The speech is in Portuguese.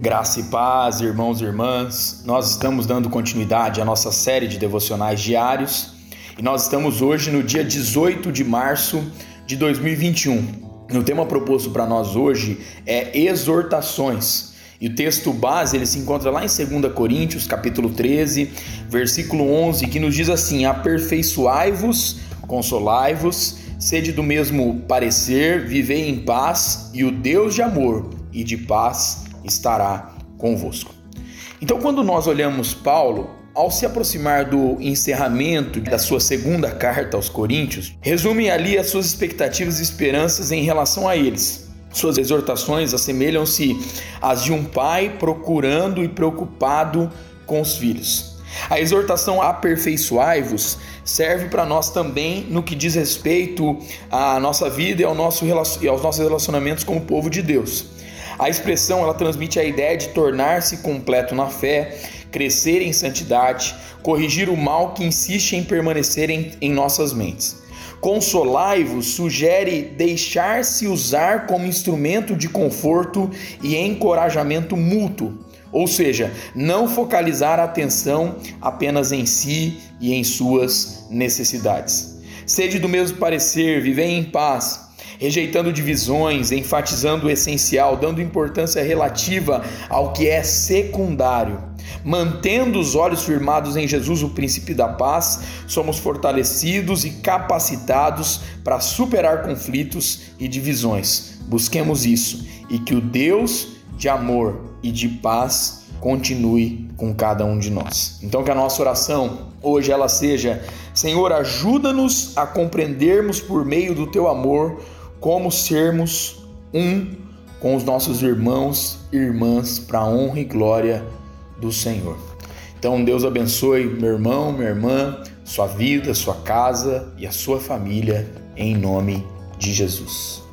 Graça e paz, irmãos e irmãs. Nós estamos dando continuidade à nossa série de devocionais diários e nós estamos hoje no dia 18 de março de 2021. O tema proposto para nós hoje é exortações. E o texto base ele se encontra lá em 2 Coríntios, capítulo 13, versículo 11, que nos diz assim: Aperfeiçoai-vos, consolai-vos, sede do mesmo parecer, vivei em paz, e o Deus de amor e de paz estará convosco. Então, quando nós olhamos Paulo, ao se aproximar do encerramento da sua segunda carta aos Coríntios, resume ali as suas expectativas e esperanças em relação a eles. Suas exortações assemelham-se às de um pai procurando e preocupado com os filhos. A exortação aperfeiçoai-vos serve para nós também no que diz respeito à nossa vida e, ao nosso, e aos nossos relacionamentos com o povo de Deus. A expressão ela transmite a ideia de tornar-se completo na fé, crescer em santidade, corrigir o mal que insiste em permanecer em, em nossas mentes. Consolai-vos sugere deixar-se usar como instrumento de conforto e encorajamento mútuo, ou seja, não focalizar a atenção apenas em si e em suas necessidades. Sede do mesmo parecer, vivei em paz rejeitando divisões, enfatizando o essencial, dando importância relativa ao que é secundário. Mantendo os olhos firmados em Jesus, o príncipe da paz, somos fortalecidos e capacitados para superar conflitos e divisões. Busquemos isso e que o Deus de amor e de paz continue com cada um de nós. Então que a nossa oração hoje ela seja: Senhor, ajuda-nos a compreendermos por meio do teu amor como sermos um com os nossos irmãos e irmãs para a honra e glória do Senhor. Então, Deus abençoe meu irmão, minha irmã, sua vida, sua casa e a sua família, em nome de Jesus.